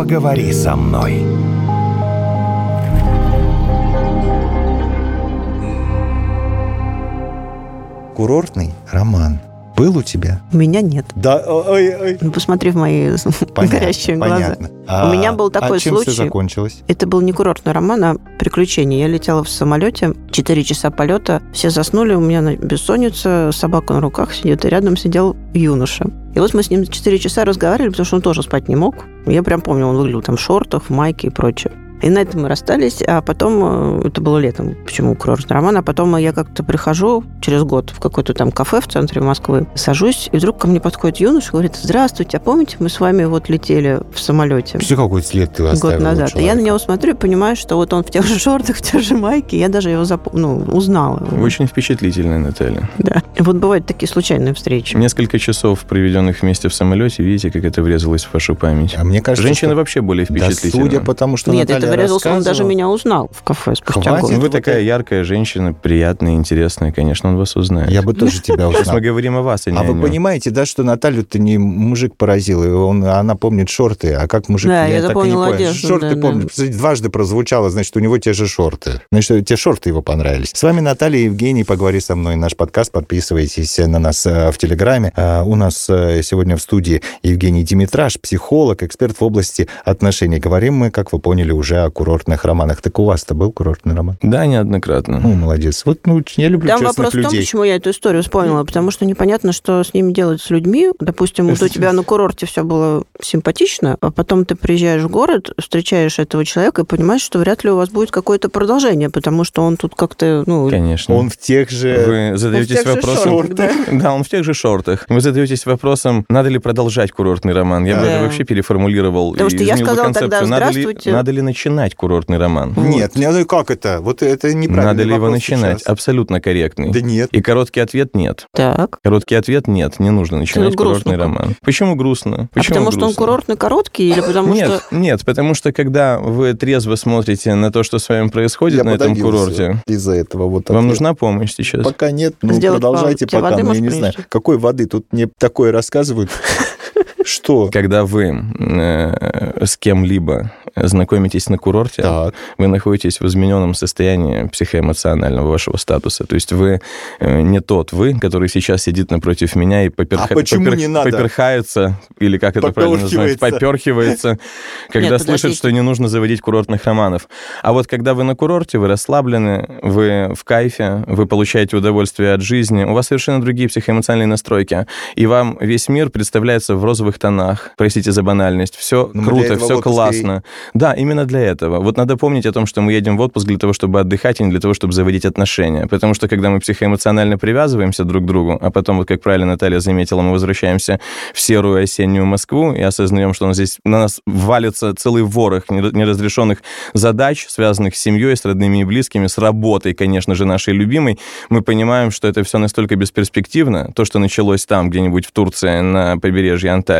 поговори со мной. Курортный роман. Был у тебя? У меня нет. Да, ой, ой. Ну, посмотри в мои Понятно, горящие глаза. понятно. А- У меня был такой а чем случай. все закончилось? Это был не курортный роман, а приключение. Я летела в самолете, 4 часа полета, все заснули, у меня бессонница, собака на руках сидит, и рядом сидел юноша. И вот мы с ним 4 часа разговаривали, потому что он тоже спать не мог. Я прям помню, он выглядел там в шортах, в майке и прочее. И на этом мы расстались, а потом, э, это было летом, почему курортный роман, а потом я как-то прихожу через год в какое-то там кафе в центре Москвы, сажусь, и вдруг ко мне подходит юноша и говорит, здравствуйте, а помните, мы с вами вот летели в самолете? Все какой след ты оставил год назад. И я на него смотрю и понимаю, что вот он в тех же шортах, в тех же майке. Я даже его зап... ну, узнала. Вы очень впечатлительная, Наталья. Да. Вот бывают такие случайные встречи. Несколько часов, проведенных вместе в самолете, видите, как это врезалось в вашу память. А мне кажется, Женщины что- вообще более Да, впечатлительны. судя по тому, что Нет, Наталья это врезался, он даже меня узнал в кафе спустя Хватит. год. Вы вот такая это- яркая женщина, приятная, интересная, конечно, он вас узнает. Я бы тоже тебя Сейчас узнал. мы говорим о вас, а не А вы понимаете, да, что Наталью-то не мужик поразил, и он, она помнит шорты, а как мужик, Да, я так и не понял. Шорты да, помню, да. Дважды прозвучало, значит, у него те же шорты. Значит, те шорты его понравились. С вами Наталья и Евгений, поговори со мной, наш подкаст, подписывайтесь на нас э, в Телеграме. А, У нас э, сегодня в студии Евгений Димитраж, психолог, эксперт в области отношений. Говорим мы, как вы поняли, уже о курортных романах. Так у вас-то был курортный роман? Да, неоднократно. Ну, молодец. Вот, ну, я люблю Там честных вопрос в том, людей. почему я эту историю вспомнила, потому что непонятно, что с ними делать с людьми. Допустим, вот у тебя на курорте все было симпатично, а потом ты приезжаешь в город, встречаешь этого человека и понимаешь, что вряд ли у вас будет какое-то продолжение, потому что он тут как-то, ну, Конечно. Он в тех же... Вы задаетесь вопросом... шортах, да. Да, он в тех же шортах. Вы задаетесь вопросом, надо ли продолжать курортный роман. Я бы Да. даже вообще переформулировал. Потому что я бы сказала тогда, концепцию. надо ли, надо ли начинать курортный роман? Нет, ну и как это? Вот это неправильно. Надо ли его начинать? Абсолютно корректный. Да нет. И короткий ответ нет. так. Короткий ответ нет, не нужно начинать грустно курортный как. роман. Почему грустно? А Почему потому что он грустно? курортный короткий или потому нет, что... нет, потому что когда вы трезво смотрите на то, что с вами происходит Я на этом курорте, Из-за этого вот вам нужна помощь сейчас? Пока нет, ну Сделать продолжайте пока, воды ну я не знаю. Какой воды? Тут мне такое рассказывают. Что? Когда вы э, с кем-либо знакомитесь на курорте, Так. вы находитесь в измененном состоянии психоэмоционального вашего статуса. То есть вы э, не тот вы, который сейчас сидит напротив меня и поперха- А почему попер- не надо? поперхается, или как это правильно называется, Поперхивается. когда Нет, слышит, что не нужно заводить курортных романов. А вот когда вы на курорте, вы расслаблены, вы в кайфе, вы получаете удовольствие от жизни, у вас совершенно другие психоэмоциональные настройки, и вам весь мир представляется в розовых тонах. Простите за банальность. Все Ну, мы для круто, все классно. Да, именно для этого. Вот надо помнить о том, что мы едем в отпуск для того, чтобы отдыхать, а не для того, чтобы заводить отношения. Потому что когда мы психоэмоционально привязываемся друг к другу, а потом, вот как правильно Наталья заметила, мы возвращаемся в серую осеннюю Москву и осознаем, что у нас здесь на нас валится целый ворох нера- неразрешенных задач, связанных с семьей, с родными и близкими, с работой, конечно же, нашей любимой, мы понимаем, что это все настолько бесперспективно, то, что началось там, где-нибудь в Турции, на побережье Анталии.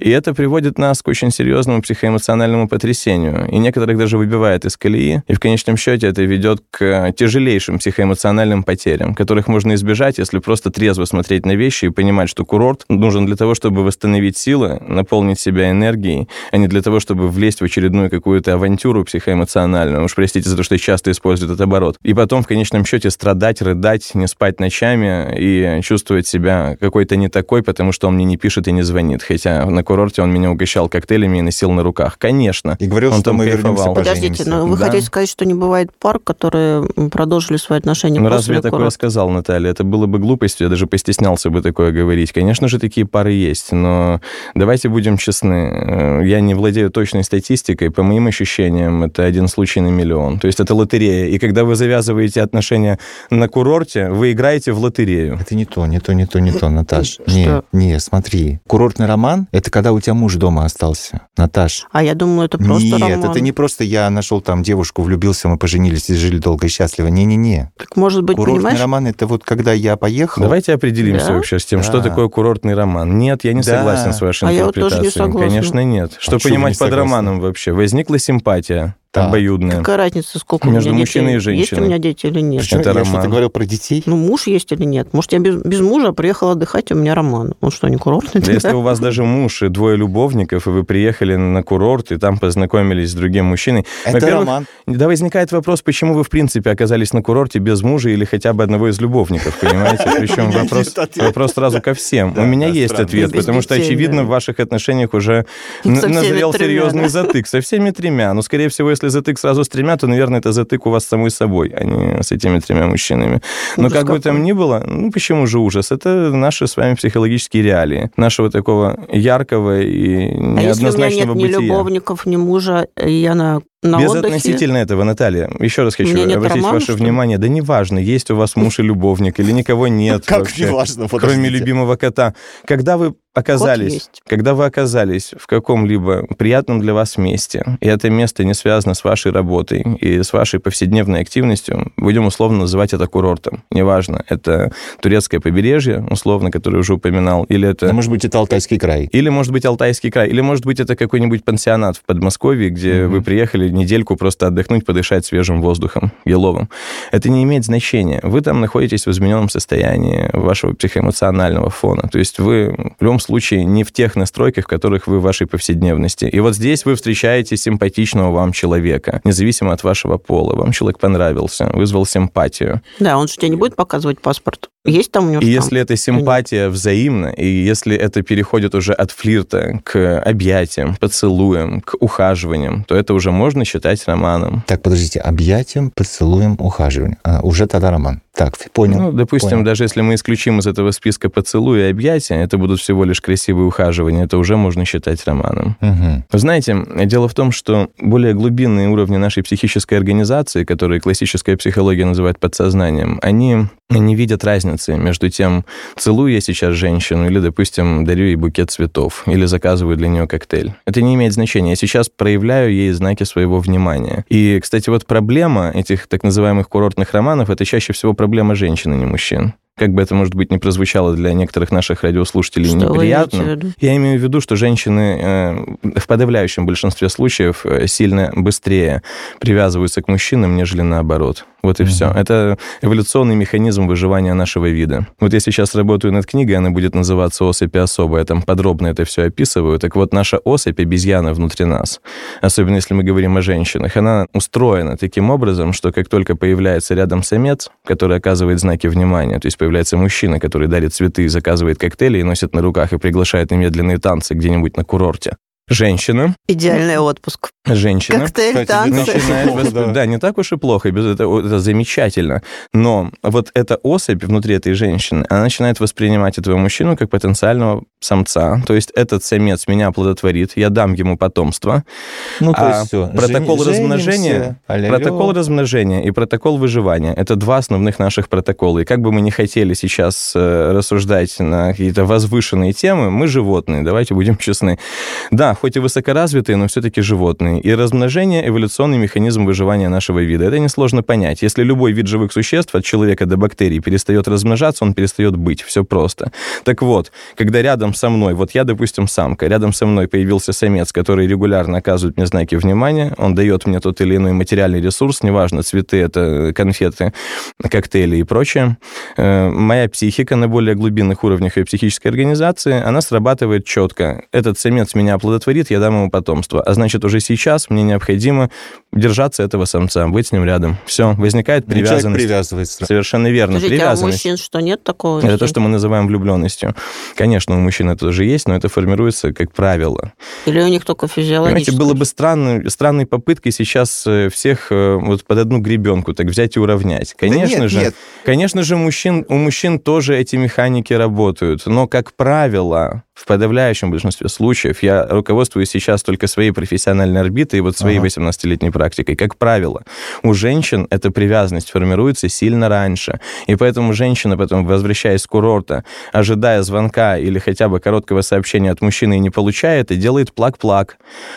И это приводит нас к очень серьезному психоэмоциональному потрясению. И некоторых даже выбивает из колеи. И в конечном счете это ведет к тяжелейшим психоэмоциональным потерям, которых можно избежать, если просто трезво смотреть на вещи и понимать, что курорт нужен для того, чтобы восстановить силы, наполнить себя энергией, а не для того, чтобы влезть в очередную какую-то авантюру психоэмоциональную. Уж простите за то, что я часто использую этот оборот. И потом в конечном счете страдать, рыдать, не спать ночами и чувствовать себя какой-то не такой, потому что он мне не пишет и не звонит. Хотя на курорте он меня угощал коктейлями и носил на руках. Конечно. И говорил, Он что там мы вернемся, кайфовал. Подождите, поженимся. но вы Да. хотите сказать, что не бывает пар, которые продолжили свои отношения Ну, после разве я такое курорта? сказал, Наталья? Это было бы глупостью, я даже постеснялся бы такое говорить. Конечно же, такие пары есть, но давайте будем честны. Э, Я не владею точной статистикой. По моим ощущениям, это один случай на миллион. То есть это лотерея. И когда вы завязываете отношения на курорте, вы играете в лотерею. Это не то, не то, не то, не то, Наташ. Что? Не, не, смотри. Курортный роман — это когда у тебя муж дома остался. Наташ. А я думаю, это просто Нет, роман. это не просто я нашел там девушку, влюбился, мы поженились и жили долго и счастливо. Не-не-не. Так, может быть, Курортный понимаешь? роман — это вот когда я поехал. Давайте определимся Да? вообще с тем, Да. что такое курортный роман. Нет, я не Да. согласен с вашей А я вот тоже не интерпретацией. согласна. Конечно, нет. Что вы понимать не под романом вообще? Возникла симпатия. Так. обоюдная. Какая разница, сколько Между у меня мужчиной детей? и Есть у женщиной. меня дети или нет? Причем Это я роман. что-то говорил про детей. Ну, муж есть или нет? Может, я без, без мужа приехала отдыхать, у меня роман. Он что, не курортный? Да Если у вас даже муж и двое любовников, и вы приехали на курорт, и там познакомились с другим мужчиной, Это роман. Да, возникает вопрос, почему вы, в принципе, оказались на курорте без мужа или хотя бы одного из любовников, понимаете? Причем вопрос, вопрос сразу ко всем. Да, У меня да, есть странно. ответ, Без потому что, очевидно, да. в ваших отношениях уже назрел серьезный да? затык. Со всеми тремя. Но, скорее всего, если затык сразу с тремя, то, наверное, это затык у вас самой собой, а не с этими тремя мужчинами. Но Ужас как бы там какой. ни было, ну почему же ужас? Это наши с вами психологические реалии. Нашего такого яркого и А если у меня неоднозначного нет ни бытия. любовников, ни мужа, и я на, на Без отдыхе... относительно этого, Наталья, еще раз хочу обратить романа, ваше что внимание. Да неважно, есть у вас муж и любовник, или никого нет Как неважно, кроме любимого кота. Когда вы оказались, когда вы оказались в каком-либо приятном для вас месте, и это место не связано с вашей работой и с вашей повседневной активностью, будем условно называть это курортом. Неважно, это турецкое побережье, условно, которое уже упоминал, или это... А может быть, это Алтайский край. Или, может быть, Алтайский край, или, может быть, это какой-нибудь пансионат в Подмосковье, где Мгм. вы приехали недельку просто отдохнуть, подышать свежим воздухом, еловым. Это не имеет значения. Вы там находитесь в измененном состоянии вашего психоэмоционального фона. То есть вы в любом случае не в тех настройках, в которых вы в вашей повседневности. И вот здесь вы встречаете симпатичного вам человека, независимо от вашего пола. Вам человек понравился, вызвал симпатию. Да, он же тебе не будет показывать паспорт. Есть там у него И штамп? если эта симпатия взаимна, и если это переходит уже от флирта к объятиям, поцелуям, к ухаживаниям, то это уже можно считать романом. Так, подождите, объятием, поцелуем, ухаживанием. А, уже тогда роман. Так, понял. Ну, допустим, понял. даже если мы исключим из этого списка поцелуи и объятия, это будут всего лишь красивые ухаживания, это уже можно считать романом. Вы знаете, дело в том, что более глубинные уровни нашей психической организации, которые классическая психология называет подсознанием, они не видят разницы между тем, целую я сейчас женщину или, допустим, дарю ей букет цветов или заказываю для нее коктейль. Это не имеет значения. Я сейчас проявляю ей знаки своего внимания. И, кстати, вот проблема этих так называемых курортных романов — это чаще всего проблема женщин, а не мужчин. Как бы это, может быть, не прозвучало для некоторых наших радиослушателей Что неприятно. Я имею в виду, что женщины э, в подавляющем большинстве случаев э, сильно быстрее привязываются к мужчинам, нежели наоборот. Вот и Мгм. все. Это эволюционный механизм выживания нашего вида. Вот я сейчас работаю над книгой, она будет называться «Особь и особо». Я там подробно это все описываю. Так вот, наша особь, обезьяна внутри нас, особенно если мы говорим о женщинах, она устроена таким образом, что как только появляется рядом самец, который оказывает знаки внимания, то есть появляется мужчина, который дарит цветы, заказывает коктейли и носит на руках и приглашает на медленные танцы где-нибудь на курорте. Женщина, Идеальный отпуск. женщина Коктейль, Кстати, танцы. не так уж и начинает восп- да. да. не так уж и плохо, без этого это замечательно. Но вот эта особь внутри этой женщины, она начинает воспринимать этого мужчину как потенциального самца. То есть этот самец меня оплодотворит, я дам ему потомство. Ну, то А есть все. протокол размножения- Протокол размножения и протокол выживания — это два основных наших протокола. И как бы мы ни хотели сейчас э, рассуждать на какие-то возвышенные темы, мы животные, давайте будем честны. Да, хоть и высокоразвитые, но все-таки животные. И размножение — эволюционный механизм выживания нашего вида. Это несложно понять. Если любой вид живых существ, от человека до бактерий, перестает размножаться, он перестает быть. Все просто. Так вот, когда рядом со мной, вот я, допустим, самка, рядом со мной появился самец, который регулярно оказывает мне знаки внимания, он дает мне тот или иной материальный ресурс, неважно, цветы, это конфеты, коктейли и прочее, э, моя психика на более глубинных уровнях ее психической организации, она срабатывает четко. Этот самец меня оплодотворит, я дам ему потомство. А значит, уже сейчас мне необходимо держаться этого самца, быть с ним рядом. Все, возникает Человек привязанность. привязывается. Совершенно верно, Подождите, а у привязанность. мужчин что, нет такого? Это то, что мы называем влюбленностью. Конечно, у мужчин это тоже есть, но это формируется как правило. Или у них только Понимаете, физиологически? было бы странно, странной попыткой сейчас э, всех э, вот под одну гребенку так взять и уравнять. Конечно Да нет, же, нет. конечно же, мужчин, у мужчин тоже эти механики работают, но, как правило, в подавляющем большинстве случаев, я руководствуюсь сейчас только своей профессиональной орбитой и вот своей Ага. 18-летней практикой. Как правило, у женщин эта привязанность формируется сильно раньше. И поэтому женщина потом, возвращаясь с курорта, ожидая звонка или хотя бы короткого сообщения от мужчины и не получает, и делает плак-плак.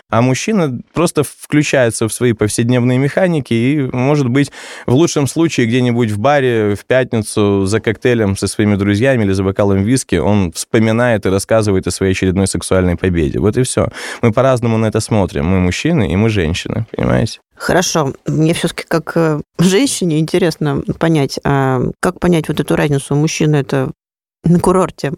А мужчина просто включается в свои повседневные механики и, может быть, в лучшем случае где-нибудь в баре в пятницу за коктейлем со своими друзьями или за бокалом виски он вспоминает и рассказывает о своей очередной сексуальной победе. Вот и все. Мы по-разному на это смотрим. Мы мужчины и мы женщины, понимаете? Хорошо. Мне все-таки как э, женщине интересно понять, а как понять вот эту разницу? Мужчина это на курорте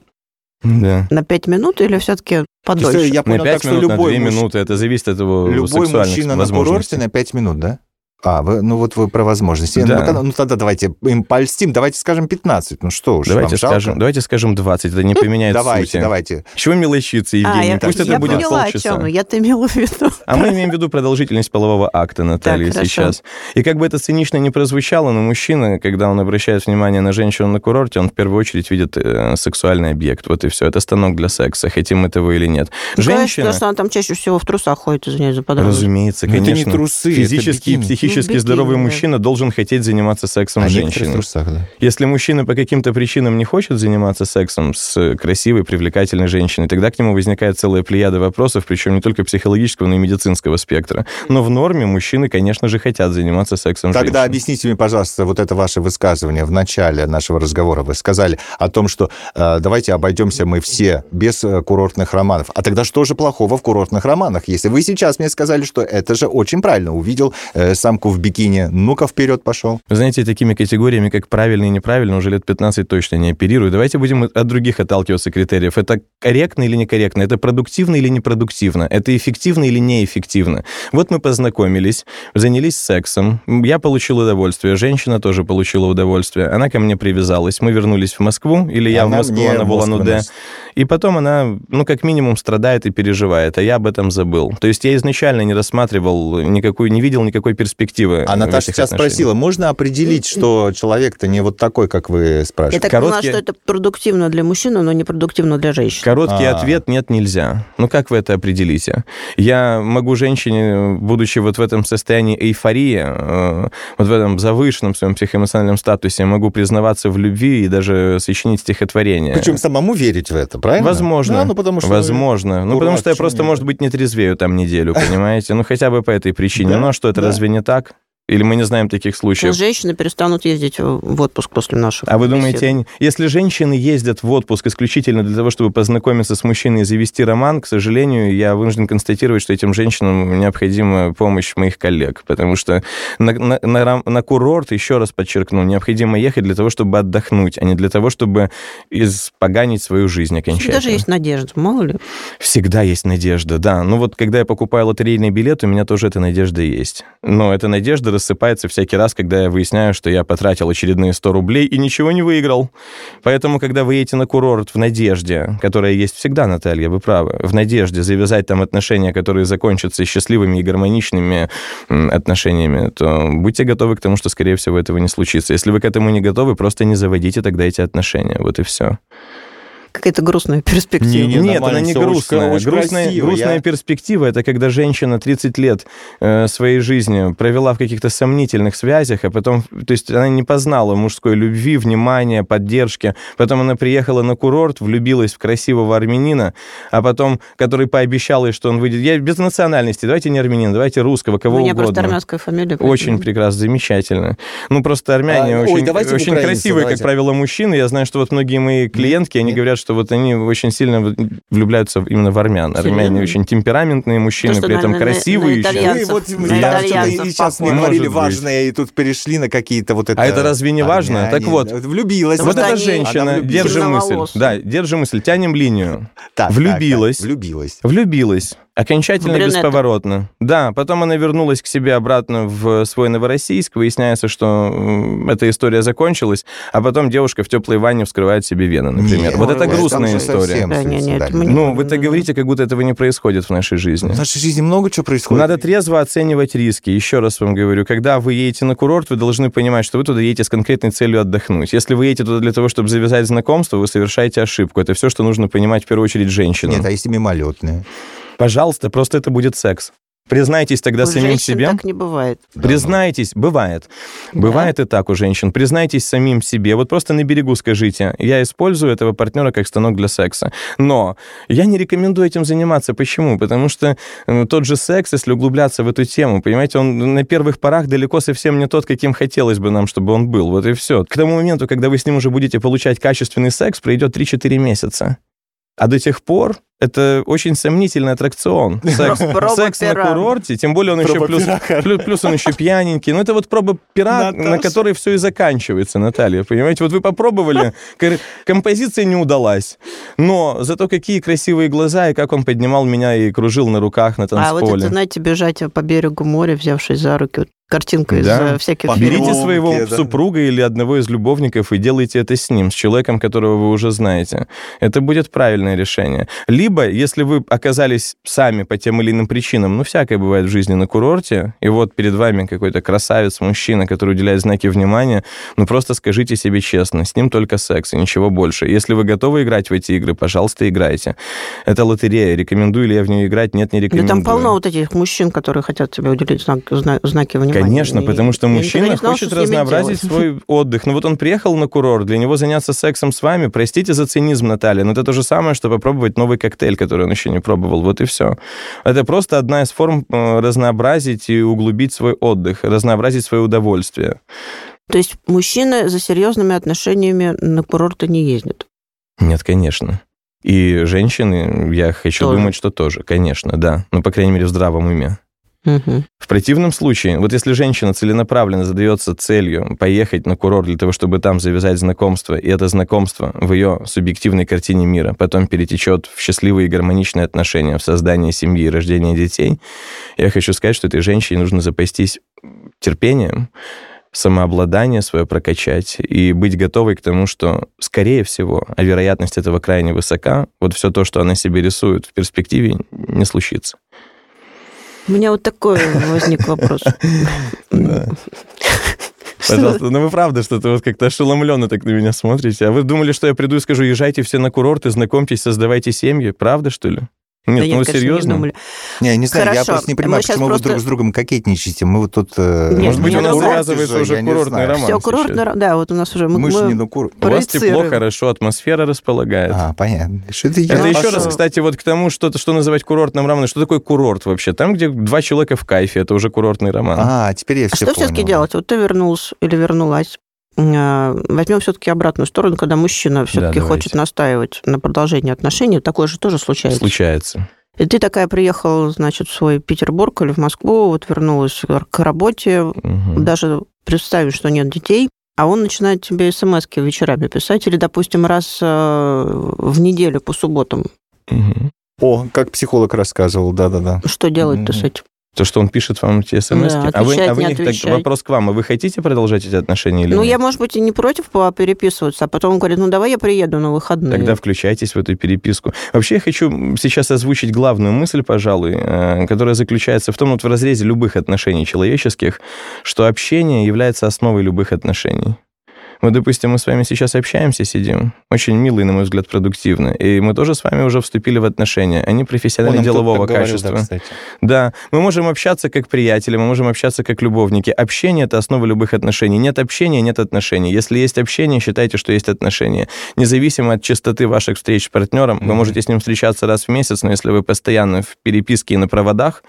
Да. на 5 минут или все-таки подольше? Я понял, на 5 так что минут, любой на 2 муж- минуты, это зависит от его Любой сексуальных мужчина на курорте на 5 минут, да? А, вы, ну вот вы про возможности. Да. Ну, ну, тогда давайте им польстим, давайте скажем 15. Ну что уж, Давайте вам жалко? скажем, давайте скажем 20, это не поменяет Давайте, сути. давайте. Чего мелочиться, а, Евгений? я, Пусть это я будет поняла, о полчаса. чем. Я-то имела в виду. А мы имеем в виду продолжительность полового акта, Наталья, Так, сейчас. И как бы это цинично не прозвучало, но мужчина, когда он обращает внимание на женщину на курорте, он в первую очередь видит э, сексуальный объект. Вот и все. Это станок для секса, хотим мы того или нет. Ну, конечно, Женщина... потому что она там чаще всего в трусах ходит, извиняюсь за подробности. Разумеется, Ну, это не конечно. трусы, это Физически и бикини. Психически Ну, здоровый бикини, да. мужчина должен хотеть заниматься сексом А с женщиной. трусах, да. Если мужчина по каким-то причинам не хочет заниматься сексом с красивой, привлекательной женщиной, тогда к нему возникает целая плеяда вопросов, причем не только психологического, но и медицинского спектра. Но в норме мужчины, конечно же, хотят заниматься сексом с Тогда женщиной. объясните мне, пожалуйста, вот это ваше высказывание в начале нашего разговора. Вы сказали о том, что э, давайте обойдемся мы все без э, курортных романов. А тогда что же плохого в курортных романах? Если вы сейчас мне сказали, что это же очень правильно. Увидел э, самку в бикини, ну-ка вперед пошел. Вы знаете, такими категориями, как правильно и неправильно, уже лет 15 точно не оперирую. Давайте будем от других отталкиваться критериев. Это корректно или некорректно? Это продуктивно или непродуктивно? Это эффективно или неэффективно? Вот мы познакомились, занялись сексом, я получил удовольствие, женщина тоже получила удовольствие, она ко мне привязалась, мы вернулись в Москву, или я Она в Москву, она в Улан-Удэ. выносит. И потом она, ну, как минимум, страдает и переживает, а я об этом забыл. То есть я изначально не рассматривал никакую, не видел никакой перспективы. А в Наташа сейчас отношениях. спросила, можно определить, что человек-то не вот такой, как вы Я спрашиваете? так поняла, Короткие- что это продуктивно для мужчины, но не продуктивно для женщины. Короткий А. ответ нет, нельзя. Ну как вы это определите? Я могу женщине, будучи вот в этом состоянии эйфории, э, вот в этом завышенном своем психоэмоциональном статусе, могу признаваться в любви и даже сочинить стихотворение. Причем самому верить в это, правильно? Возможно. Да, ну потому что... Возможно. Ну, потому что я просто, нет? может быть, не трезвею там неделю, понимаете? Ну, хотя бы по этой причине. Да, Ну, а что, это да. разве не так? так. Или мы не знаем таких случаев? Женщины перестанут ездить в отпуск после наших А вы думаете, они- если женщины ездят в отпуск исключительно для того, чтобы познакомиться с мужчиной и завести роман, к сожалению, я вынужден констатировать, что этим женщинам необходима помощь моих коллег, потому что на, на- на на курорт, еще раз подчеркну, необходимо ехать для того, чтобы отдохнуть, а не для того, чтобы испоганить свою жизнь окончательно. Даже есть надежда, мало ли. Всегда есть надежда, да. Ну вот, когда я покупаю лотерейный билет, у меня тоже эта надежда есть. Но эта надежда рассыпается всякий раз, когда я выясняю, что я потратил очередные 100 рублей и ничего не выиграл. Поэтому, когда вы едете на курорт в надежде, которая есть всегда, Наталья, вы правы, в надежде завязать там отношения, которые закончатся счастливыми и гармоничными отношениями, то будьте готовы к тому, что, скорее всего, этого не случится. Если вы к этому не готовы, просто не заводите тогда эти отношения. Вот и все. Какая-то грустная перспектива. Не, не, Нет, она не очень- грустная. очень грустная красиво, грустная я- перспектива это когда женщина 30 лет э, своей жизни провела в каких-то сомнительных связях, а потом, то есть она не познала мужской любви, внимания, поддержки. Потом она приехала на курорт, влюбилась в красивого армянина, а потом, который пообещал ей, что он выйдет. Я без национальности, давайте не армянин, давайте русского, кого У меня угодно. просто армянская фамилия. Очень поэтому- прекрасно, замечательно. Ну, просто армяне А, ой, очень, давайте очень красивые, давайте. как правило, мужчины. Я знаю, что вот многие мои клиентки, они Нет? говорят, что вот они очень сильно влюбляются именно в армян. Армяне очень темпераментные мужчины, что, при этом на- красивые на еще. итальянцев. Вы вот на мы что-то и сейчас похоже. говорили важное, и тут перешли на какие-то вот это... А это разве не важно? Так вот. Влюбилась. Вот эта женщина, держи мысль. Да, держи мысль, тянем линию. Влюбилась. Влюбилась. Влюбилась. Окончательно брюнета. бесповоротно. Да, потом она вернулась к себе обратно в свой Новороссийск. Выясняется, что эта история закончилась, а потом девушка в теплой ванне вскрывает себе вены, например. Нет, вот ой, это грустная история. Да, не, не, это суицидально. мы не- Ну, вы так говорите, как будто этого не происходит в нашей жизни. В нашей жизни много чего происходит. Надо трезво оценивать риски. Еще раз вам говорю, когда вы едете на курорт, вы должны понимать, что вы туда едете с конкретной целью отдохнуть. Если вы едете туда для того, чтобы завязать знакомство, вы совершаете ошибку. Это все, что нужно понимать в первую очередь женщинам. Нет, а если мимолетные? Пожалуйста, просто это будет секс. Признайтесь тогда У самим себе. так не бывает. Признайтесь, бывает. Да. Бывает и так у женщин. Признайтесь самим себе. Вот просто на берегу скажите, я использую этого партнера как станок для секса. Но я не рекомендую этим заниматься. Почему? Потому что э, тот же секс, если углубляться в эту тему, понимаете, он на первых порах далеко совсем не тот, каким хотелось бы нам, чтобы он был. Вот и все. К тому моменту, когда вы с ним уже будете получать качественный секс, пройдет 3-4 месяца. А до тех пор это очень сомнительный аттракцион. Секс, секс на курорте, тем более он еще плюс, плюс, плюс он еще пьяненький. Ну, это вот проба пера, Наташа. на которой все и заканчивается, Наталья. Понимаете, вот вы попробовали, композиция не удалась. Но зато какие красивые глаза, и как он поднимал меня и кружил на руках на А вот танцполе. это, знаете, бежать по берегу моря, взявшись за руки. Вот картинка из Да. э, всяких По фильмов. Берите своего да. супруга или одного из любовников и делайте это с ним, с человеком, которого вы уже знаете. Это будет правильное решение. Либо, если вы оказались сами по тем или иным причинам, ну, всякое бывает в жизни на курорте, и вот перед вами какой-то красавец, мужчина, который уделяет знаки внимания, ну, просто скажите себе честно, с ним только секс и ничего больше. Если вы готовы играть в эти игры, пожалуйста, играйте. Это лотерея. Рекомендую ли я в нее играть? Нет, не Да рекомендую. там полно вот этих мужчин, которые хотят тебе уделить знак- зна- знаки внимания. Конечно, И потому что мужчина не знала, хочет что разнообразить свой отдых. Ну вот он приехал на курорт, для него заняться сексом с вами, простите за цинизм, Наталья, но это то же самое, что попробовать новый коктейль, который он еще не пробовал. Вот и все. Это просто одна из форм э, разнообразить и углубить свой отдых, разнообразить свое удовольствие. То есть мужчины за серьезными отношениями на курорты не ездят. Нет, конечно. И женщины, я хочу Тоже. думать, что тоже, конечно, да. Ну, по крайней мере, в здравом уме. В противном случае, вот если женщина целенаправленно задается целью поехать на курорт для того, чтобы там завязать знакомство, и это знакомство в ее субъективной картине мира потом перетечет в счастливые и гармоничные отношения, в создание семьи и рождение детей, я хочу сказать, что этой женщине нужно запастись терпением, самообладание свое прокачать и быть готовой к тому, что, скорее всего, а вероятность этого крайне высока, вот все то, что она себе рисует в перспективе, не случится. У меня вот такой возник вопрос. Пожалуйста, ну вы правда что-то вот как-то ошеломленно так на меня смотрите. А вы думали, что я приду и скажу, езжайте все на курорты, знакомьтесь, создавайте семьи? Правда, что ли? Нет, Да ну нет, конечно, не серьезно? думали. Не, не знаю, я Хорошо, просто не мы понимаю, щас почему вы просто- друг с другом кокетничаете. Мы вот тут... э, Нет, Может быть, не у нас завязывается же, уже я курортный роман. Все, курортный, сейчас. ро- да, вот у нас уже... Мы, же мы- не на кур... У вас тепло, хорошо, атмосфера располагает. А, понятно. Что это Это я? еще раз, кстати, вот к тому, что, что называть курортным романом. Что такое курорт вообще? Там, где два человека в кайфе, это уже курортный роман. А, теперь я А все что все-таки делать? Вот ты вернулся или вернулась. А, Возьмем все-таки обратную сторону, когда мужчина все-таки давайте. хочет настаивать на продолжении отношений. Такое же тоже случается. Случается. И ты такая приехала, значит, в свой Петербург или в Москву, вот вернулась к работе, Мгм. даже представив, что нет детей, а он начинает тебе смс вечерами писать, или, допустим, раз э, в неделю по субботам. Мгм. О, как психолог рассказывал, да-да-да. Что делать-то с этим? То, что он пишет вам эти смс Да, а вы, а вы не так, вопрос к вам. А вы хотите продолжать эти отношения или Ну, нет? я, может быть, и не против переписываться, а потом он говорит, ну, давай я приеду на выходные. Тогда включайтесь в эту переписку. Вообще, я хочу сейчас озвучить главную мысль, пожалуй, э, которая заключается в том, вот в разрезе любых отношений человеческих, что общение является основой любых отношений. Вот, допустим, мы с вами сейчас общаемся, сидим, очень мило и, на мой взгляд, продуктивно, и мы тоже с вами уже вступили в отношения, они Он профессионально-делового нам тут так говорил, качества. да, кстати. Да, мы можем общаться как приятели, мы можем общаться как любовники. Общение — это основа любых отношений. Нет общения — нет отношений. Если есть общение, считайте, что есть отношения. Независимо от частоты ваших встреч с партнером, вы Мгм. можете с ним встречаться раз в месяц, но если вы постоянно в переписке и на проводах,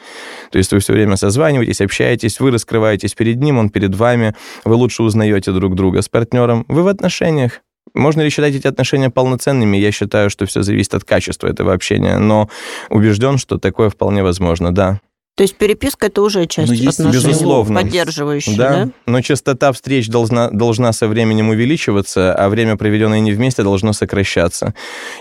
то есть вы все время созваниваетесь, общаетесь, вы раскрываетесь перед ним, он перед вами, вы лучше узнаете друг друга с партнером, вы в отношениях. Можно ли считать эти отношения полноценными? Я считаю, что все зависит от качества этого общения, но убежден, что такое вполне возможно, да. То есть переписка – это уже часть Ну, есть, отношений, безусловно. поддерживающая, Да, да? но частота встреч должна, должна со временем увеличиваться, а время, проведенное не вместе, должно сокращаться.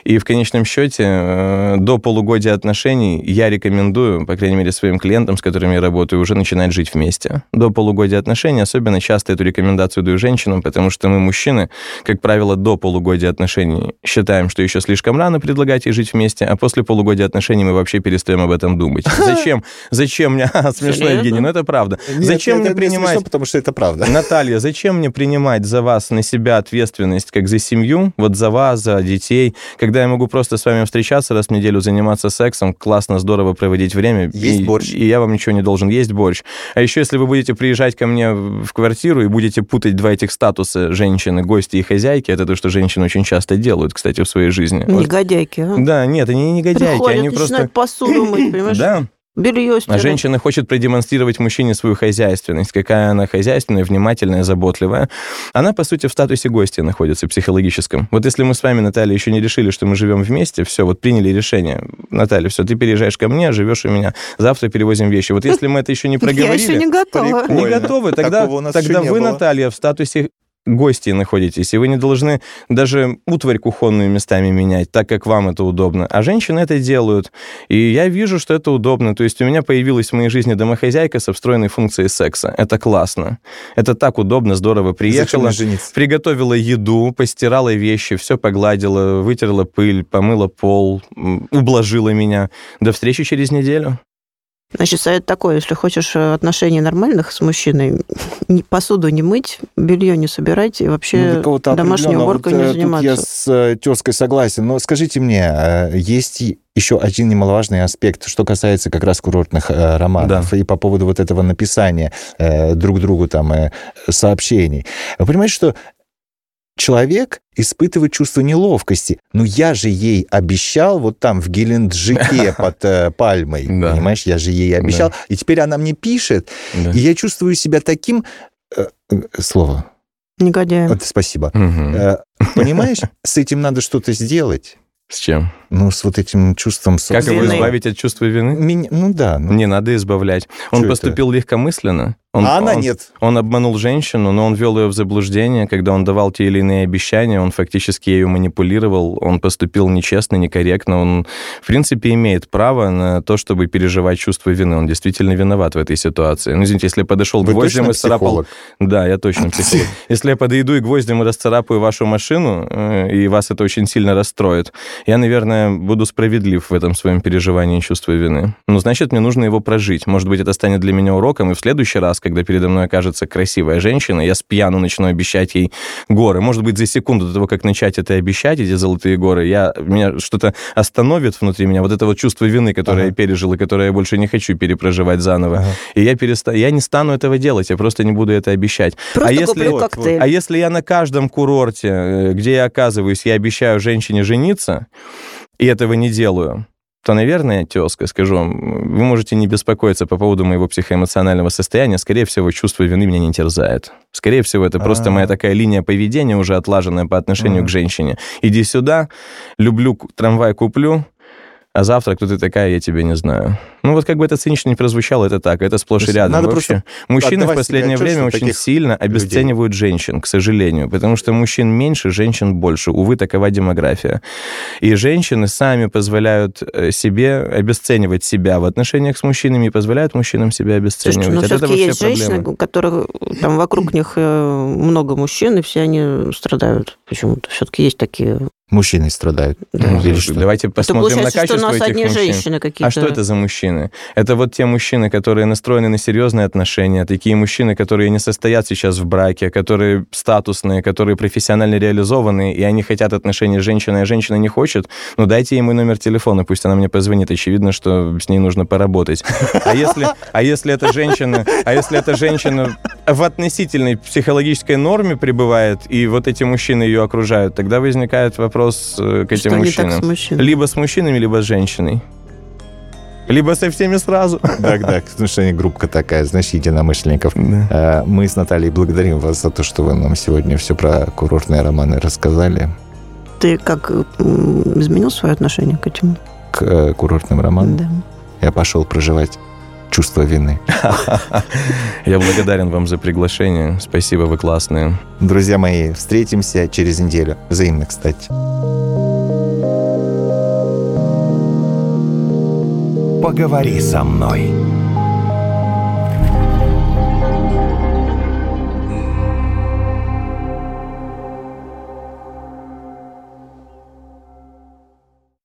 И в конечном счете э, до полугодия отношений я рекомендую, по крайней мере, своим клиентам, с которыми я работаю, уже начинать жить вместе. До полугодия отношений особенно часто эту рекомендацию даю женщинам, потому что мы, мужчины, как правило, до полугодия отношений считаем, что еще слишком рано предлагать ей жить вместе, а после полугодия отношений мы вообще перестаем об этом думать. Зачем? Зачем мне... Смешно, Серьезно? Евгений, но это правда. Нет, зачем это мне не принимать... смешно, потому что это правда. Наталья, зачем мне принимать за вас на себя ответственность, как за семью, вот за вас, за детей, когда я могу просто с вами встречаться раз в неделю, заниматься сексом, классно, здорово проводить время. Есть и, борщ. И я вам ничего не должен. Есть борщ. А еще, если вы будете приезжать ко мне в квартиру и будете путать два этих статуса женщины, гости и хозяйки, это то, что женщины очень часто делают, кстати, в своей жизни. Вот. Негодяйки, а? Да, нет, они не негодяйки, Приходят, они начинают просто... посуду мыть, понимаешь? Да, Белье а женщина хочет продемонстрировать мужчине свою хозяйственность, какая она хозяйственная, внимательная, заботливая. Она, по сути, в статусе гостя находится психологическом. Вот если мы с вами, Наталья, еще не решили, что мы живем вместе, все, вот приняли решение. Наталья, все, ты переезжаешь ко мне, живешь у меня, завтра перевозим вещи. Вот если мы это еще не Я проговорили... еще не готова. Прикольно. Не готовы, тогда, тогда вы. Наталья, в статусе гости находитесь, и вы не должны даже утварь кухонную местами менять, так как вам это удобно. А женщины это делают. И я вижу, что это удобно. То есть у меня появилась в моей жизни домохозяйка со встроенной функцией секса. Это классно. Это так удобно, здорово. Приехала, приготовила еду, постирала вещи, все погладила, вытерла пыль, помыла пол, ублажила меня. До встречи через неделю. Значит, совет такой, если хочешь э, отношений нормальных с мужчиной, не- посуду не мыть, белье не собирать и Ну, вообще домашней определенного. уборкой Вот, не э, заниматься. Тут я с э, тезкой согласен. Но скажите мне, есть еще один немаловажный аспект, что касается как раз курортных э, романов и по поводу вот этого написания э, друг другу там э, сообщений. Вы понимаете, что человек испытывает чувство неловкости. Ну, я же ей обещал вот там в Геленджике под э, пальмой, Да. понимаешь, я же ей обещал, и теперь она мне пишет, Да. и я чувствую себя таким... э, э, слово. Негодяем. Вот, спасибо. Мгм. Э, Понимаешь, с этим надо что-то сделать. С чем? Ну, с вот этим чувством Как его Вины. избавить от чувства вины? Меня- ну да. ну. Не надо избавлять. Он Чё это? поступил легкомысленно. Он, а она он- нет. Он обманул женщину, но он ввел ее в заблуждение, когда он давал те или иные обещания, он фактически ею манипулировал, он поступил нечестно, некорректно, он, в принципе, имеет право на то, чтобы переживать чувство вины. Он действительно виноват в этой ситуации. Ну, извините, если я подошел Вы гвоздем и психолог? Да, я точно психолог. Если я подойду и гвоздем и расцарапаю вашу машину, э, и вас это очень сильно расстроит, я, наверное, буду справедлив в этом своем переживании чувства вины. Ну, значит, мне нужно его прожить. Может быть, это станет для меня уроком, и в следующий раз, когда передо мной окажется красивая женщина, я с пьяну начну обещать ей горы. Может быть, за секунду до того, как начать это обещать, эти золотые горы, я, меня что-то остановит внутри меня, вот это вот чувство вины, которое Ага. я пережил, и которое я больше не хочу перепроживать заново. Ага. И я, переста... я не стану этого делать, я просто не буду это обещать. Просто а если- Вот, коктейль. А если я на каждом курорте, э, где я оказываюсь, я обещаю женщине жениться, и этого не делаю, то, наверное, тезка, скажу вам, вы можете не беспокоиться по поводу моего психоэмоционального состояния. Скорее всего, чувство вины меня не терзает. Скорее всего, это просто А. моя такая линия поведения, уже отлаженная по отношению Мгм. к женщине. Иди сюда, люблю, трамвай куплю, а завтра кто ты такая, я тебя не знаю. Ну вот как бы это цинично не прозвучало, это так, это сплошь и рядом. надо Вообще. Мужчины в последнее время очень сильно обесценивают женщин, к сожалению, потому что мужчин меньше, женщин больше. Увы, такова демография. И женщины сами позволяют э, себе обесценивать себя в отношениях с мужчинами и позволяют мужчинам себя обесценивать. Слушайте, но От все-таки все есть женщины, проблемы. у которых там вокруг них э, много мужчин, и все они страдают почему-то. Все-таки есть такие. Мужчины страдают. Да. Или что? Давайте Это посмотрим на получается, что у качество нас этих одни мужчин. женщины какие-то. А что это за мужчины? Это вот те мужчины, которые настроены на серьезные отношения, такие мужчины, которые не состоят сейчас в браке, которые статусные, которые профессионально реализованы, и они хотят отношений с женщиной, а женщина не хочет, ну дайте ей мой номер телефона, пусть она мне позвонит. Очевидно, что с ней нужно поработать. А если, а если эта женщина, а если эта женщина в относительной психологической норме пребывает, и вот эти мужчины ее окружают, тогда возникает вопрос э, к этим Что мужчинам. с мужчинами? Либо с мужчинами, либо с женщиной. Либо со всеми сразу. Так, так, потому что они группка такая, знаешь, единомышленников. Э, Мы с Натальей благодарим вас за то, что вы нам сегодня все про курортные романы рассказали. Ты как м, изменил свое отношение к этим? К э, курортным романам Да. я пошел проживать чувство вины. Я благодарен вам за приглашение. Спасибо, вы классные. Друзья мои, встретимся через неделю. Взаимно, кстати. Поговори со мной.